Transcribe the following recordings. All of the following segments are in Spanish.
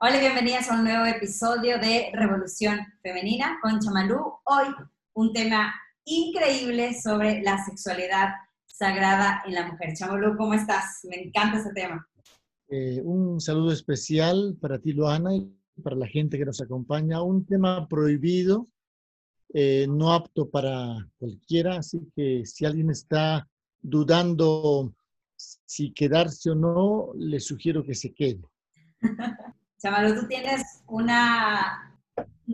Hola bienvenidas a un nuevo episodio de Revolución Femenina con Chamalú. Hoy un tema increíble sobre la sexualidad sagrada en la mujer. Chamalú, ¿cómo estás? Me encanta ese tema. Eh, un saludo especial para ti, Luana, y para la gente que nos acompaña. Un tema prohibido, eh, no apto para cualquiera, así que si alguien está dudando si quedarse o no, le sugiero que se quede. Chamalu, tú tienes un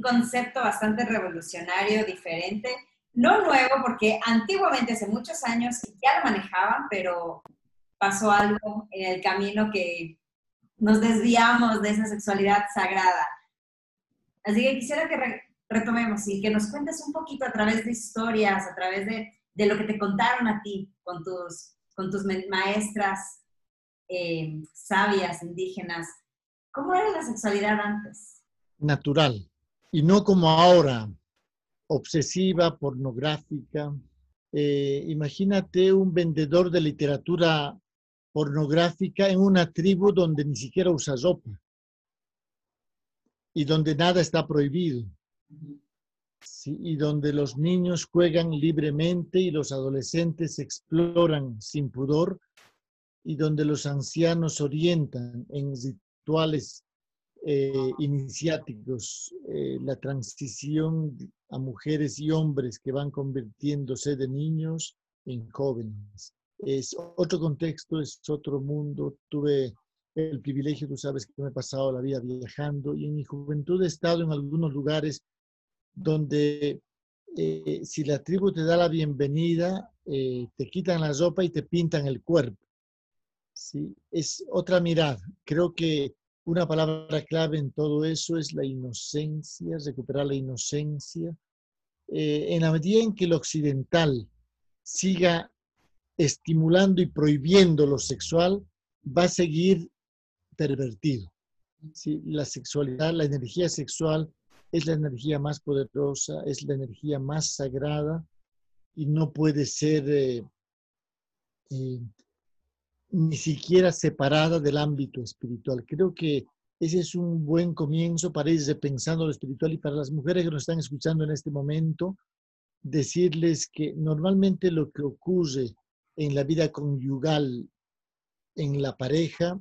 concepto bastante revolucionario, diferente, no nuevo, porque antiguamente, hace muchos años, ya lo manejaban, pero pasó algo en el camino que nos desviamos de esa sexualidad sagrada. Así que quisiera que retomemos y que nos cuentes un poquito a través de historias, a través de, de lo que te contaron a ti con tus con tus maestras eh, sabias indígenas, ¿cómo era la sexualidad antes? Natural, y no como ahora, obsesiva, pornográfica. Eh, imagínate un vendedor de literatura pornográfica en una tribu donde ni siquiera usa ropa y donde nada está prohibido y donde los niños juegan libremente y los adolescentes exploran sin pudor y donde los ancianos orientan en rituales eh, iniciáticos eh, la transición a mujeres y hombres que van convirtiéndose de niños en jóvenes. Es otro contexto, es otro mundo. Tuve el privilegio, tú sabes que me he pasado la vida viajando y en mi juventud he estado en algunos lugares donde eh, si la tribu te da la bienvenida, eh, te quitan la ropa y te pintan el cuerpo. ¿Sí? Es otra mirada. Creo que una palabra clave en todo eso es la inocencia, recuperar la inocencia. Eh, en la medida en que el occidental siga estimulando y prohibiendo lo sexual, va a seguir pervertido. ¿sí? La sexualidad, la energía sexual es la energía más poderosa, es la energía más sagrada y no puede ser eh, eh, ni siquiera separada del ámbito espiritual. Creo que ese es un buen comienzo para ir repensando lo espiritual y para las mujeres que nos están escuchando en este momento, decirles que normalmente lo que ocurre en la vida conyugal, en la pareja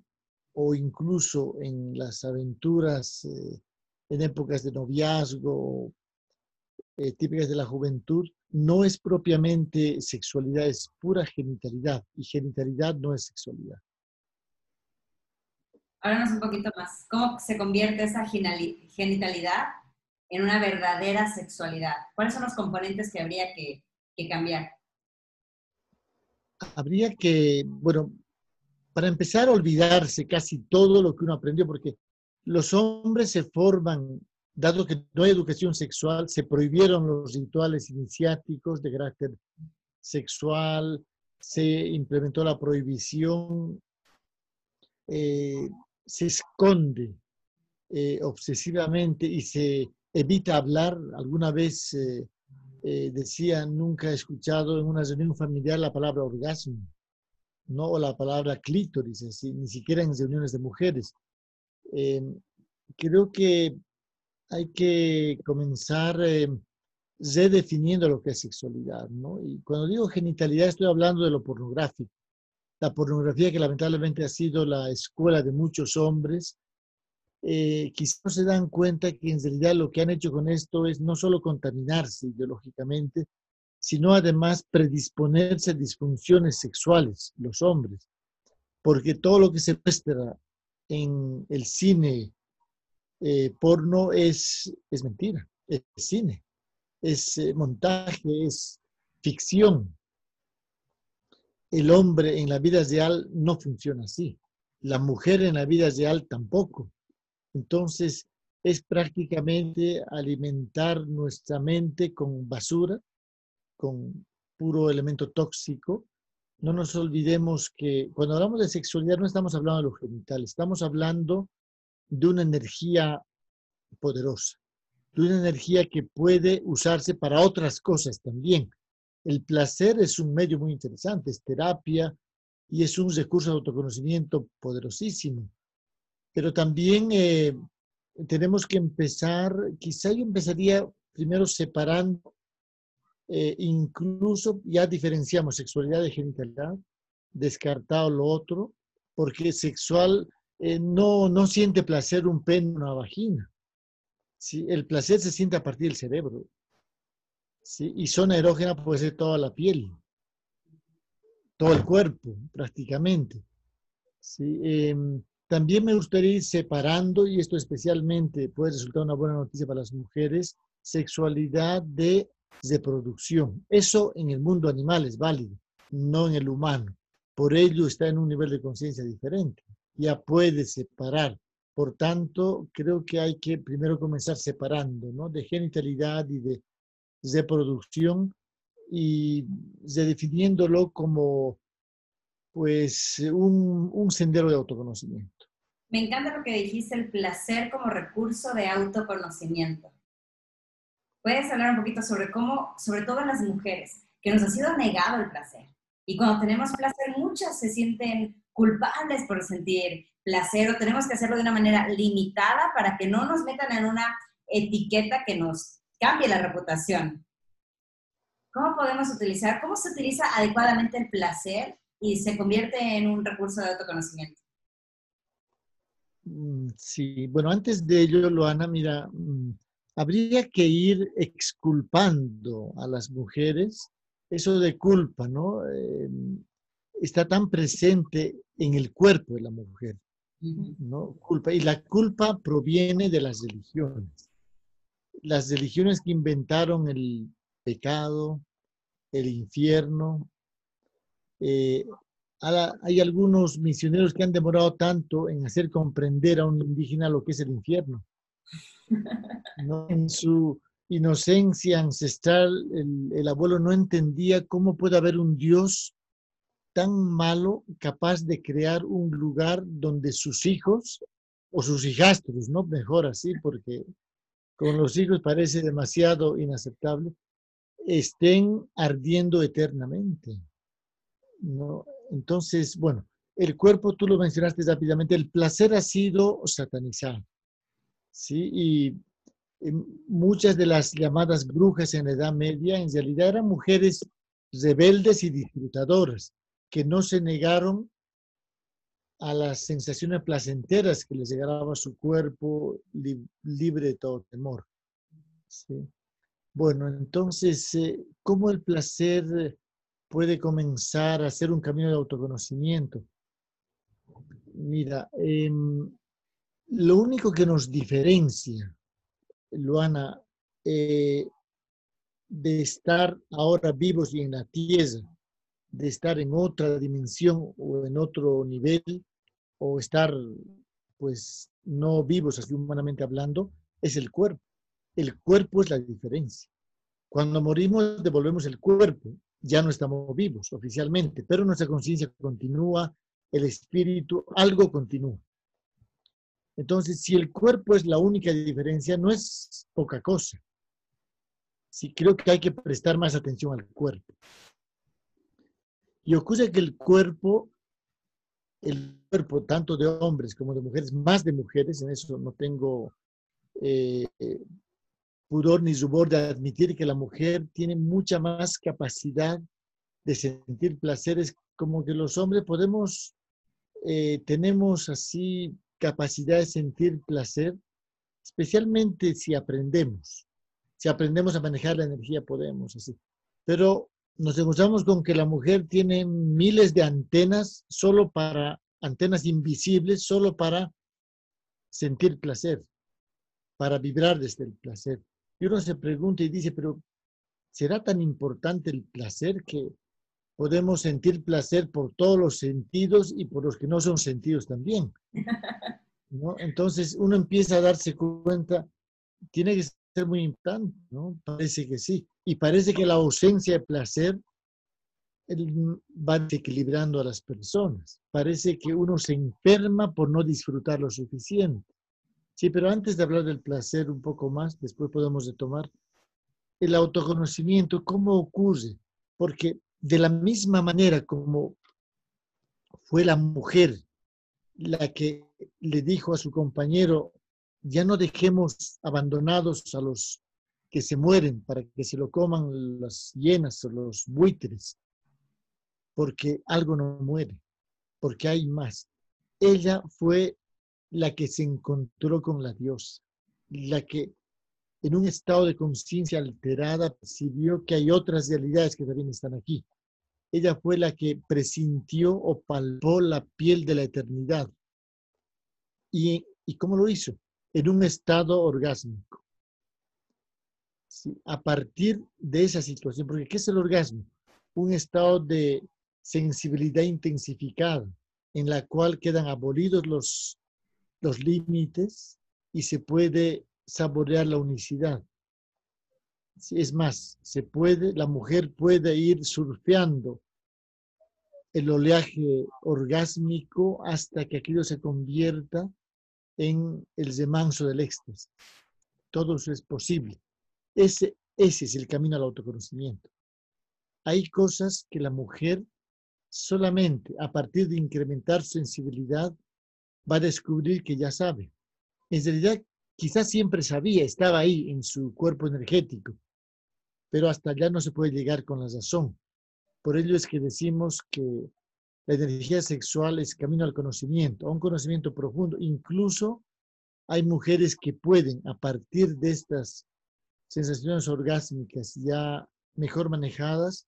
o incluso en las aventuras eh, en épocas de noviazgo eh, típicas de la juventud, no es propiamente sexualidad, es pura genitalidad. Y genitalidad no es sexualidad. Háblanos un poquito más. ¿Cómo se convierte esa genitalidad en una verdadera sexualidad? ¿Cuáles son los componentes que habría que, que cambiar? Habría que, bueno, para empezar a olvidarse casi todo lo que uno aprendió, porque los hombres se forman, dado que no hay educación sexual, se prohibieron los rituales iniciáticos de carácter sexual, se implementó la prohibición, eh, se esconde eh, obsesivamente y se evita hablar. Alguna vez eh, decía, nunca he escuchado en una reunión familiar la palabra orgasmo, no o la palabra clítoris, ni siquiera en reuniones de mujeres. Em, creo que hay que comenzar eh, redefiniendo lo que es sexualidad, ¿no? Y cuando digo genitalidad estoy hablando de lo pornográfico. La pornografía que lamentablemente ha sido la escuela de muchos hombres, eh, quizás no se dan cuenta que en realidad lo que han hecho con esto es no solo contaminarse ideológicamente, sino además predisponerse a disfunciones sexuales, los hombres, porque todo lo que se muestra en el cine eh, porno es, es mentira, es cine, es eh, montaje, es ficción. El hombre en la vida real no funciona así. La mujer en la vida real tampoco. Entonces, es prácticamente alimentar nuestra mente con basura, con puro elemento tóxico, no nos olvidemos que cuando hablamos de sexualidad no estamos hablando de lo genital, estamos hablando de una energía poderosa, de una energía que puede usarse para otras cosas también. El placer es un medio muy interesante, es terapia y es un recurso de autoconocimiento poderosísimo. Pero también eh, tenemos que empezar, quizá yo empezaría primero separando, eh, incluso ya diferenciamos sexualidad de genitalidad, descartado lo otro, porque sexual eh, no, siente placer un pene una vagina. ¿sí? El placer se siente a partir del cerebro. Y zona erógena puede ser toda la piel, todo el cuerpo prácticamente. Em, también me gustaría ir separando, y esto especialmente puede resultar una buena noticia para las mujeres, sexualidad de reproducción. Eso en el mundo animal es válido, no en el humano. Por ello está en un nivel de conciencia diferente. Ya puede separar. Por tanto, creo que hay que primero comenzar separando, ¿no? De genitalidad y de reproducción y redefiniéndolo como pues un, un sendero de autoconocimiento. Me encanta lo que dijiste, el placer como recurso de autoconocimiento. ¿Puedes hablar un poquito sobre cómo, sobre todo las mujeres, que nos ha sido negado el placer? Y cuando tenemos placer, muchas se sienten culpables por sentir placer o tenemos que hacerlo de una manera limitada para que no nos metan en una etiqueta que nos cambie la reputación. ¿Cómo podemos utilizar, cómo se utiliza adecuadamente el placer y se convierte en un recurso de autoconocimiento? Mm, sí, bueno, antes de ello, Loana, mira, mm, habría que ir exculpando a las mujeres eso de culpa, ¿no? Em, está tan presente en el cuerpo de la mujer, ¿no? Culpa. Y la culpa proviene de las religiones. Las religiones que inventaron el pecado, el infierno. Eh, hay algunos misioneros que han demorado tanto en hacer comprender a un indígena lo que es el infierno. ¿no? En su inocencia ancestral, el, abuelo no entendía cómo puede haber un Dios tan malo capaz de crear un lugar donde sus hijos o sus hijastros, ¿no? Mejor así, porque con los hijos parece demasiado inaceptable, estén ardiendo eternamente. ¿no? Entonces, bueno, el cuerpo, tú lo mencionaste rápidamente, el placer ha sido satanizado. ¿sí? Y muchas de las llamadas brujas en la Edad Media en realidad eran mujeres rebeldes y disfrutadoras que no se negaron a las sensaciones placenteras que les llegaba a su cuerpo libre de todo temor. Bueno, entonces, eh, ¿cómo el placer puede comenzar a ser un camino de autoconocimiento? Mira, em, lo único que nos diferencia Luana, eh, de estar ahora vivos y en la tierra, de estar en otra dimensión o en otro nivel, o estar, pues, no vivos, así humanamente hablando, es el cuerpo. El cuerpo es la diferencia. Cuando morimos, devolvemos el cuerpo. Ya no estamos vivos oficialmente, pero nuestra conciencia continúa, el espíritu, algo continúa. Entonces, si el cuerpo es la única diferencia, no es poca cosa. Sí, creo que hay que prestar más atención al cuerpo. Y ocurre que el cuerpo, el cuerpo tanto de hombres como de mujeres, más de mujeres, en eso no tengo eh, pudor ni rubor de admitir que la mujer tiene mucha más capacidad de sentir placeres, como que los hombres podemos, eh, tenemos así capacidad de sentir placer, especialmente si aprendemos. Si aprendemos a manejar la energía, podemos así. Pero nos encontramos con que la mujer tiene miles de antenas solo para, antenas invisibles, solo para sentir placer, para vibrar desde el placer. Y uno se pregunta y dice, pero ¿será tan importante el placer que podemos sentir placer por todos los sentidos y por los que no son sentidos también. ¿no? Entonces uno empieza a darse cuenta, tiene que ser muy importante, ¿no? Parece que sí. Y parece que la ausencia de placer va desequilibrando a las personas. Parece que uno se enferma por no disfrutar lo suficiente. Sí, pero antes de hablar del placer un poco más, después podemos retomar el autoconocimiento, ¿cómo ocurre? Porque de la misma manera como fue la mujer la que le dijo a su compañero, ya no dejemos abandonados a los que se mueren para que se lo coman las hienas o los buitres, porque algo no muere, porque hay más. Ella fue la que se encontró con la diosa, la que en un estado de conciencia alterada percibió que hay otras realidades que también están aquí. Ella fue la que presintió o palpó la piel de la eternidad. ¿Y, y cómo lo hizo? En un estado orgásmico. A partir de esa situación, porque ¿qué es el orgasmo? Un estado de sensibilidad intensificada en la cual quedan abolidos los, los límites y se puede saborear la unicidad. Es más, se puede, la mujer puede ir surfeando el oleaje orgásmico hasta que aquello se convierta en el remanso del éxtasis. Todo eso es posible. Ese, ese es el camino al autoconocimiento. Hay cosas que la mujer solamente a partir de incrementar sensibilidad va a descubrir que ya sabe. En realidad, quizás siempre sabía, estaba ahí en su cuerpo energético, pero hasta allá no se puede llegar con la razón. Por ello es que decimos que la energía sexual es camino al conocimiento, a un conocimiento profundo. Incluso hay mujeres que pueden, a partir de estas sensaciones orgásmicas ya mejor manejadas,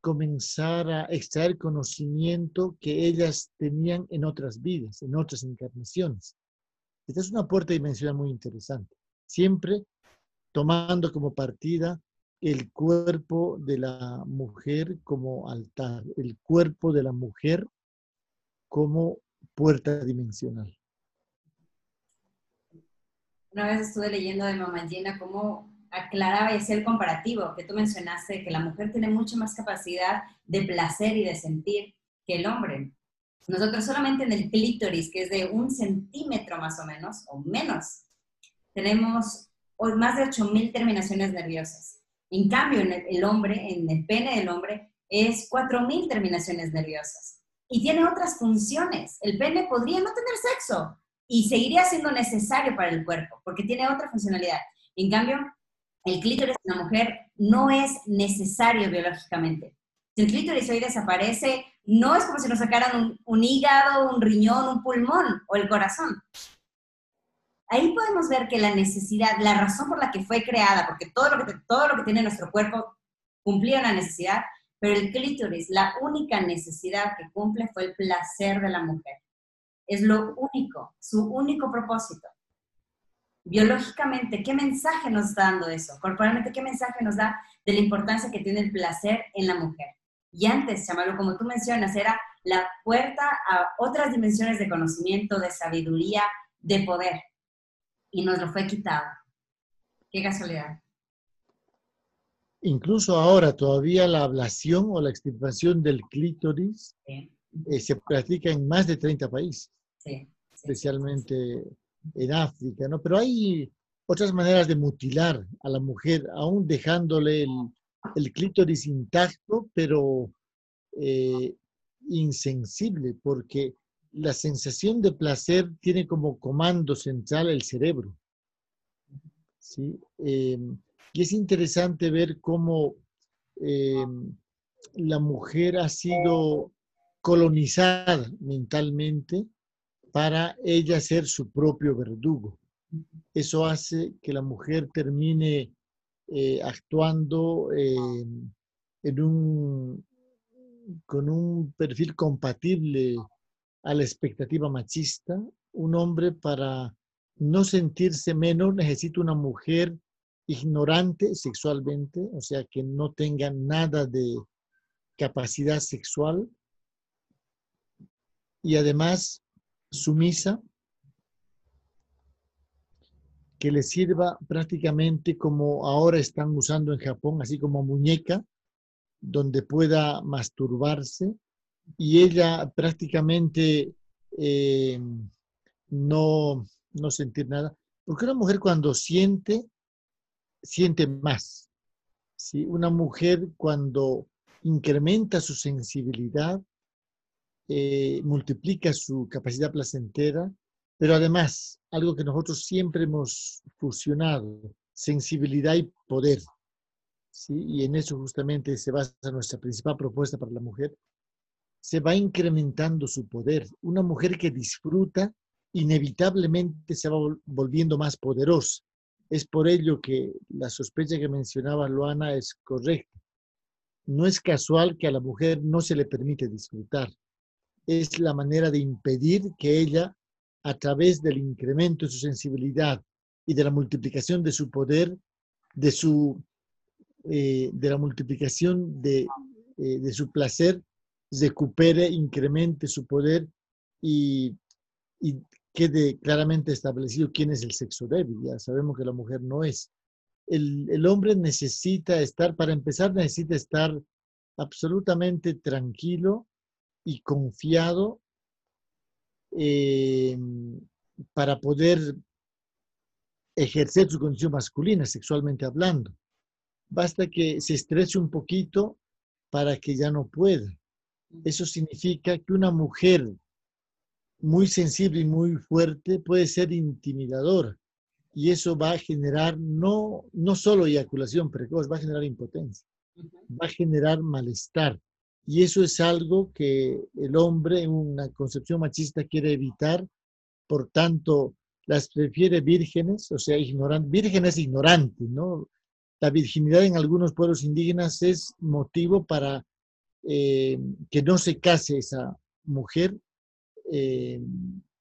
comenzar a extraer conocimiento que ellas tenían en otras vidas, en otras encarnaciones. Esta es una puerta dimensional muy interesante. Siempre tomando como partida el cuerpo de la mujer como altar, el cuerpo de la mujer como puerta dimensional. Una vez estuve leyendo de Mamá Gina cómo aclaraba y hacía el comparativo que tú mencionaste, que la mujer tiene mucho más capacidad de placer y de sentir que el hombre. Nosotros solamente en el clítoris, que es de un centímetro más o menos, o menos, tenemos más de 8.000 terminaciones nerviosas. En cambio, en el hombre, en el pene del hombre, es 4.000 terminaciones nerviosas. Y tiene otras funciones. El pene podría no tener sexo y seguiría siendo necesario para el cuerpo, porque tiene otra funcionalidad. En cambio, el clítoris de una mujer no es necesario biológicamente. Si el clítoris hoy desaparece, no es como si nos sacaran un, un hígado, un riñón, un pulmón o el corazón. Ahí podemos ver que la necesidad, la razón por la que fue creada, porque todo lo que, todo lo que tiene nuestro cuerpo cumplía una necesidad, pero el clítoris, la única necesidad que cumple fue el placer de la mujer. Es lo único, su único propósito biológicamente, ¿qué mensaje nos está dando eso? Corporalmente, ¿qué mensaje nos da de la importancia que tiene el placer en la mujer? Y antes, Chamalo, como tú mencionas, era la puerta a otras dimensiones de conocimiento, de sabiduría, de poder. Y nos lo fue quitado. Qué casualidad. Incluso ahora todavía la ablación o la extirpación del clítoris eh, se practica en más de 30 países. Sí, especialmente en África, ¿no? Pero hay otras maneras de mutilar a la mujer, aún dejándole el, clítoris intacto, pero eh, insensible, porque la sensación de placer tiene como comando central el cerebro. ¿sí? Em, y es interesante ver cómo em, la mujer ha sido colonizada mentalmente para ella ser su propio verdugo. Eso hace que la mujer termine eh, actuando un, con un perfil compatible a la expectativa machista. Un hombre para no sentirse menos necesita una mujer ignorante sexualmente, o sea, que no tenga nada de capacidad sexual y además sumisa que le sirva prácticamente como ahora están usando en Japón, así como muñeca, donde pueda masturbarse y ella prácticamente eh, no, no sentir nada. Porque una mujer cuando siente, siente más. ¿sí? Una mujer cuando incrementa su sensibilidad, eh, multiplica su capacidad placentera, pero además algo que nosotros siempre hemos fusionado, sensibilidad y poder. ¿sí? Y en eso justamente se basa nuestra principal propuesta para la mujer. Se va incrementando su poder. Una mujer que disfruta inevitablemente se va volviendo más poderosa. Es por ello que la sospecha que mencionaba Luana es correcta. No es casual que a la mujer no se le permite disfrutar. Es la manera de impedir que ella a través del incremento de su sensibilidad y de la multiplicación de su poder, de, su, eh, de la multiplicación de, eh, de, su placer, recupere, incremente su poder y, y quede claramente establecido quién es el sexo débil. Ya sabemos que la mujer no es. El, el, hombre necesita estar, para empezar, necesita estar absolutamente tranquilo y confiado eh, para poder ejercer su condición masculina, sexualmente hablando. Basta que se estrese un poquito para que ya no pueda. Eso significa que una mujer muy sensible y muy fuerte puede ser intimidadora y eso va a generar no, no solo eyaculación precoz, va a generar impotencia, va a generar malestar, y eso es algo que el hombre en una concepción machista quiere evitar, por tanto, las prefiere vírgenes, o sea, ignorantes, vírgenes ignorantes, ¿no? La virginidad en algunos pueblos indígenas es motivo para eh, que no se case esa mujer. Eh,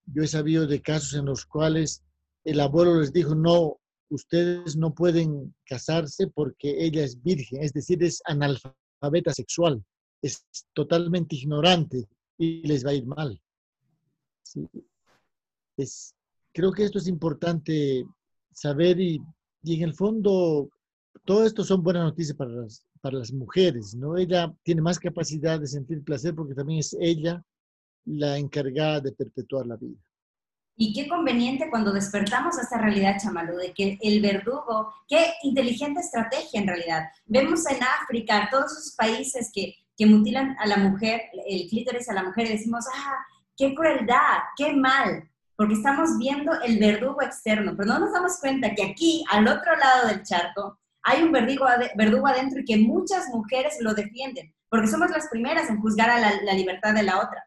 yo he sabido de casos en los cuales el abuelo les dijo, no, ustedes no pueden casarse porque ella es virgen, es decir, es analfabeta sexual es totalmente ignorante y les va a ir mal. Es, creo que esto es importante saber y, y, en el fondo todo esto son buenas noticias para las, para las mujeres, ¿no? Ella tiene más capacidad de sentir placer porque también es ella la encargada de perpetuar la vida. Y qué conveniente cuando despertamos a esta realidad, Chamalú, de que el verdugo, qué inteligente estrategia en realidad. Vemos en África, todos esos países que que mutilan a la mujer, el clítoris a la mujer y decimos, ah, qué crueldad, qué mal, porque estamos viendo el verdugo externo, pero no nos damos cuenta que aquí, al otro lado del charco, hay un verdugo, verdugo adentro y que muchas mujeres lo defienden, porque somos las primeras en juzgar a la, la libertad de la otra.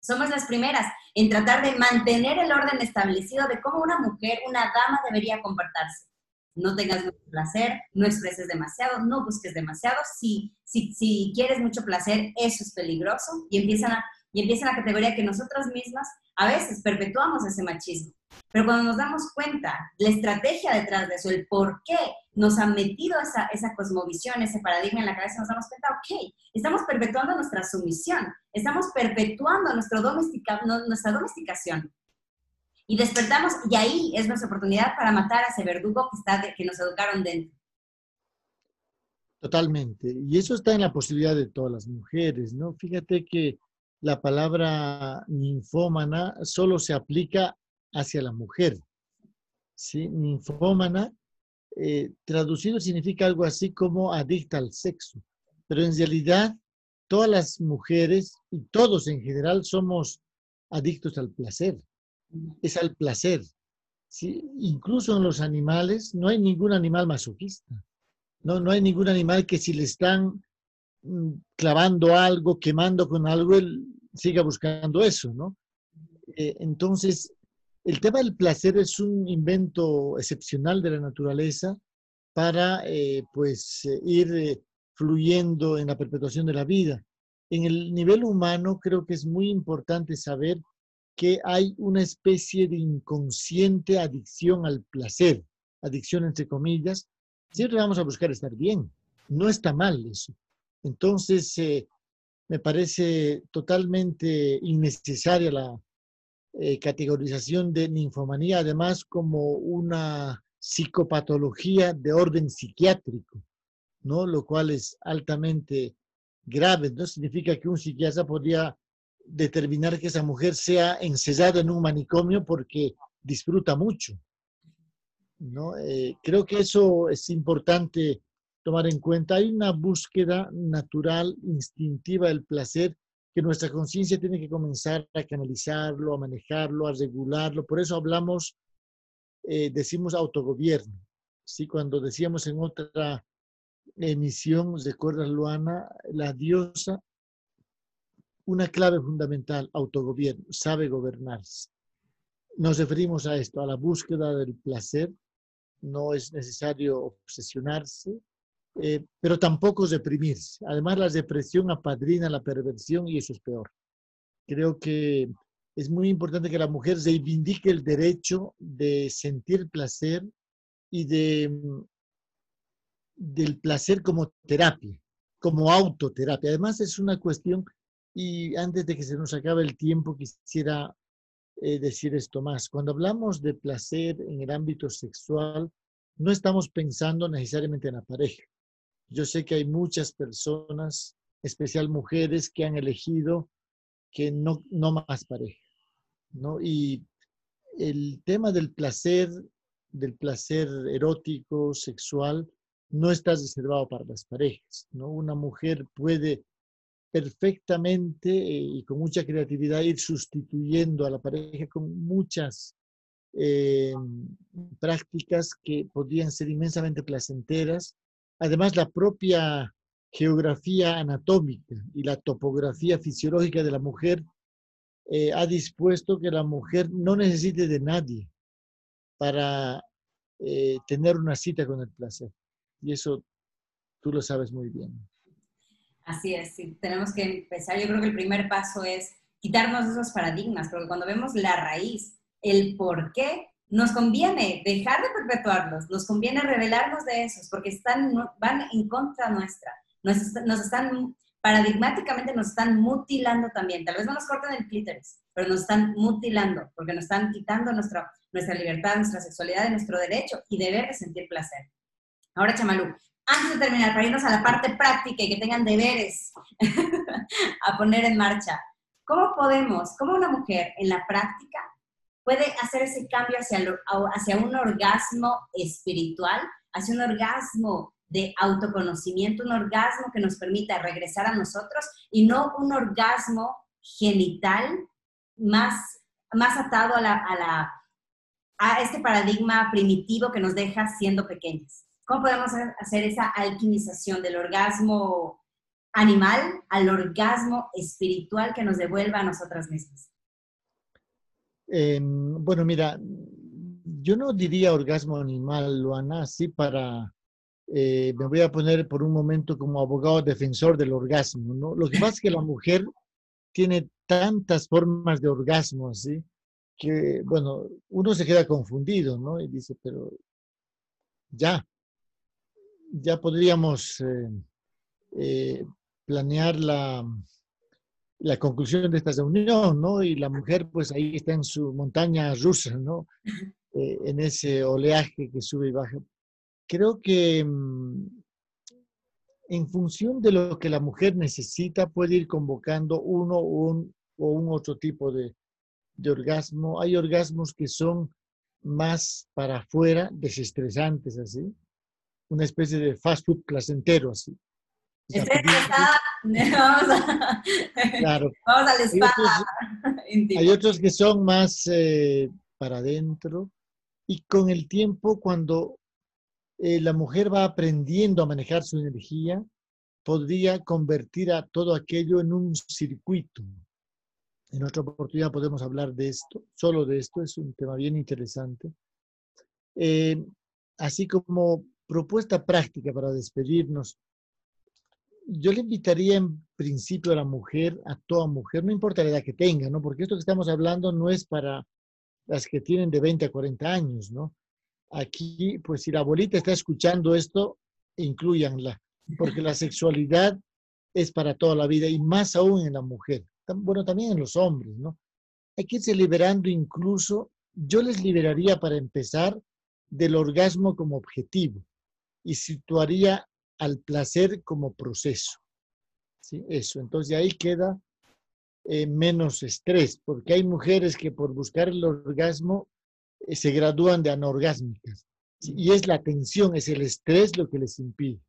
Somos las primeras en tratar de mantener el orden establecido de cómo una mujer, una dama debería comportarse no tengas mucho placer, no expreses demasiado, no busques demasiado. Si, si, si quieres mucho placer, eso es peligroso y empiezan, a, y empiezan la categoría que nosotras mismas a veces perpetuamos ese machismo. Pero cuando nos damos cuenta, la estrategia detrás de eso, el por qué nos ha metido esa, esa cosmovisión, ese paradigma en la cabeza, nos damos cuenta, ok, estamos perpetuando nuestra sumisión, estamos perpetuando nuestra domesticación y despertamos y ahí es nuestra oportunidad para matar a ese verdugo que, está que nos educaron dentro. Totalmente. Y eso está en la posibilidad de todas las mujeres, ¿no? Fíjate que la palabra ninfómana solo se aplica hacia la mujer. ¿sí? Ninfómana, eh, traducido significa algo así como adicta al sexo. Pero en realidad, todas las mujeres y todos en general somos adictos al placer es al placer. Incluso en los animales no hay ningún animal masoquista. No, no hay ningún animal que si le están mm, clavando algo, quemando con algo, él siga buscando eso, ¿no? Eh, entonces, el tema del placer es un invento excepcional de la naturaleza para, eh, pues, eh, ir fluyendo en la perpetuación de la vida. En el nivel humano creo que es muy importante saber que hay una especie de inconsciente adicción al placer, adicción entre comillas, siempre vamos a buscar estar bien. No está mal eso. Entonces, eh, me parece totalmente innecesaria la eh, categorización de ninfomanía, además como una psicopatología de orden psiquiátrico, ¿no? Lo cual es altamente grave. No significa que un psiquiatra podría determinar que esa mujer sea ensellada en un manicomio porque disfruta mucho. ¿no? Eh, creo que eso es importante tomar en cuenta. Hay una búsqueda natural, instintiva del placer que nuestra conciencia tiene que comenzar a canalizarlo, a manejarlo, a regularlo. Por eso hablamos eh, decimos autogobierno. ¿sí? Cuando decíamos en otra emisión, ¿recuerdas, Luana? La diosa, una clave fundamental, autogobierno, sabe gobernarse. Nos referimos a esto, a la búsqueda del placer. No es necesario obsesionarse, eh, pero tampoco deprimirse. Además, la depresión apadrina la perversión y eso es peor. Creo que es muy importante que la mujer reivindique el derecho de sentir placer y de, del placer como terapia, como autoterapia. Además, es una cuestión, y antes de que se nos acabe el tiempo, quisiera eh, decir esto más. Cuando hablamos de placer en el ámbito sexual, no estamos pensando necesariamente en la pareja. Yo sé que hay muchas personas, especial mujeres, que han elegido que no, no más pareja. ¿no? Y el tema del placer, del placer erótico, sexual, no está reservado para las parejas. ¿no? Una mujer puede perfectamente eh, y con mucha creatividad ir sustituyendo a la pareja con muchas eh, prácticas que podrían ser inmensamente placenteras. Además, la propia geografía anatómica y la topografía fisiológica de la mujer eh, ha dispuesto que la mujer no necesite de nadie para tener una cita con el placer. Y eso tú lo sabes muy bien. Así es, tenemos que empezar. Yo creo que el primer paso es quitarnos esos paradigmas, porque cuando vemos la raíz, el por qué, nos conviene dejar de perpetuarlos, nos conviene revelarnos de esos, porque están, van en contra nuestra nos, están, paradigmáticamente nos están mutilando también. Tal vez no nos cortan el clítoris, pero nos están mutilando, porque nos están quitando nuestra, nuestra libertad, nuestra sexualidad, nuestro derecho y deber de sentir placer. Ahora, Chamalú, antes de terminar, para irnos a la parte práctica y que tengan deberes a poner en marcha, ¿cómo podemos, cómo una mujer en la práctica puede hacer ese cambio hacia, hacia un orgasmo espiritual, hacia un orgasmo de autoconocimiento, un orgasmo que nos permita regresar a nosotros y no un orgasmo genital más, más atado a, la, a, este paradigma primitivo que nos deja siendo pequeños. ¿Cómo podemos hacer esa alquimización del orgasmo animal al orgasmo espiritual que nos devuelva a nosotras mismas? Em, bueno, mira, yo no diría orgasmo animal, Luana, así para eh, me voy a poner por un momento como abogado defensor del orgasmo, ¿no? Lo que pasa es que la mujer tiene tantas formas de orgasmo, así, que, bueno, uno se queda confundido, ¿no? Y dice, pero ya, ya podríamos eh, eh, planear la, la conclusión de esta reunión, ¿no? Y la mujer, pues ahí está en su montaña rusa, ¿no? en ese oleaje que sube y baja creo que mm, en función de lo que la mujer necesita, puede ir convocando uno o un otro tipo de, orgasmo. Hay orgasmos que son más para afuera, desestresantes, así. Una especie de fast food placentero, así. vamos, a, claro. vamos al spa. Hay otros, que son más eh, para adentro. Y con el tiempo, cuando eh, la mujer va aprendiendo a manejar su energía, podría convertir a todo aquello en un circuito. En otra oportunidad podemos hablar de esto, solo de esto, es un tema bien interesante. Eh, así como propuesta práctica para despedirnos, yo le invitaría en principio a la mujer, a toda mujer, no importa la edad que tenga, ¿no? Porque esto que estamos hablando no es para las que tienen de 20 a 40 años, ¿no? aquí, pues si la abuelita está escuchando esto, incluyanla, porque la sexualidad es para toda la vida y más aún en la mujer, bueno, también en los hombres, ¿no? Hay que irse liberando incluso, yo les liberaría para empezar del orgasmo como objetivo y situaría al placer como proceso. ¿Sí? Eso, entonces ahí queda eh, menos estrés, porque hay mujeres que por buscar el orgasmo eh, se gradúan de anorgásmicas. Y es la tensión, es el estrés lo que les impide.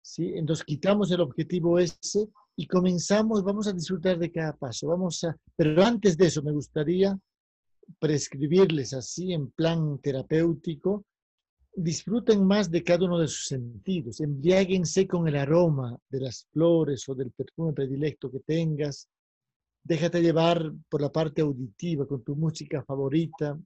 ¿sí? Entonces quitamos el objetivo ese y comenzamos, vamos a disfrutar de cada paso. Vamos a, pero antes de eso me gustaría prescribirles así en plan terapéutico, disfruten más de cada uno de sus sentidos, embriáguense con el aroma de las flores o del perfume predilecto que tengas, déjate llevar por la parte auditiva con tu música favorita,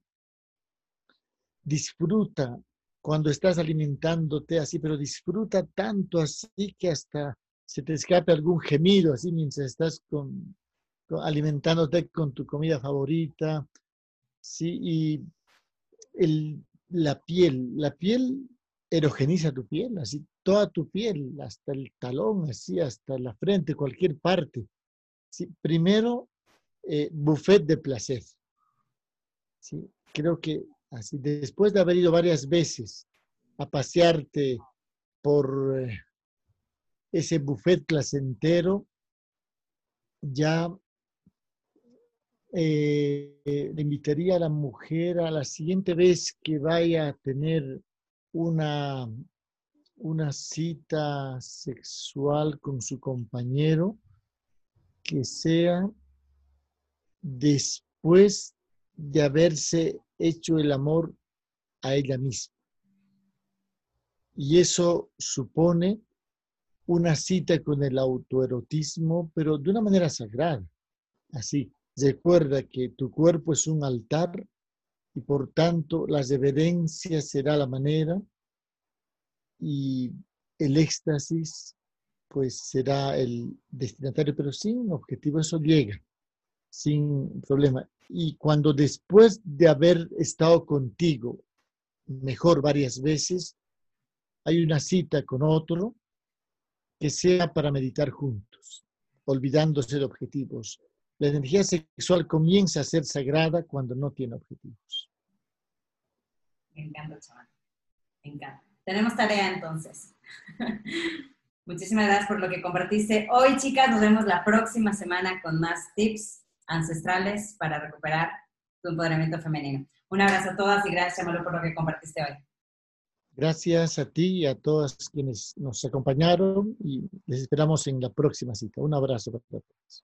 disfruta cuando estás alimentándote así, pero disfruta tanto así que hasta se te escape algún gemido así mientras estás con, alimentándote con tu comida favorita, ¿sí? Y el, la piel, la piel erogeniza tu piel, así toda tu piel, hasta el talón, así hasta la frente, cualquier parte. ¿sí? Primero, eh, buffet de placer. ¿sí? Creo que así, después de haber ido varias veces a pasearte por eh, ese buffet placentero, ya eh, le invitaría a la mujer a la siguiente vez que vaya a tener una, una cita sexual con su compañero, que sea después de haberse hecho el amor a ella misma. Y eso supone una cita con el autoerotismo, pero de una manera sagrada, así, Recuerda que tu cuerpo es un altar y por tanto las evidencias será la manera y el éxtasis pues será el destinatario, pero sin objetivo eso llega, sin problema. Y cuando después de haber estado contigo, mejor varias veces, hay una cita con otro, que sea para meditar juntos, olvidándose de objetivos, la energía sexual comienza a ser sagrada cuando no tiene objetivos. Me encanta, chaval. Me encanta. Tenemos tarea entonces. Muchísimas gracias por lo que compartiste hoy, chicas. Nos vemos la próxima semana con más tips ancestrales para recuperar tu empoderamiento femenino. Un abrazo a todas y gracias, Chamalo, por lo que compartiste hoy. Gracias a ti y a todas quienes nos acompañaron y les esperamos en la próxima cita. Un abrazo para todos.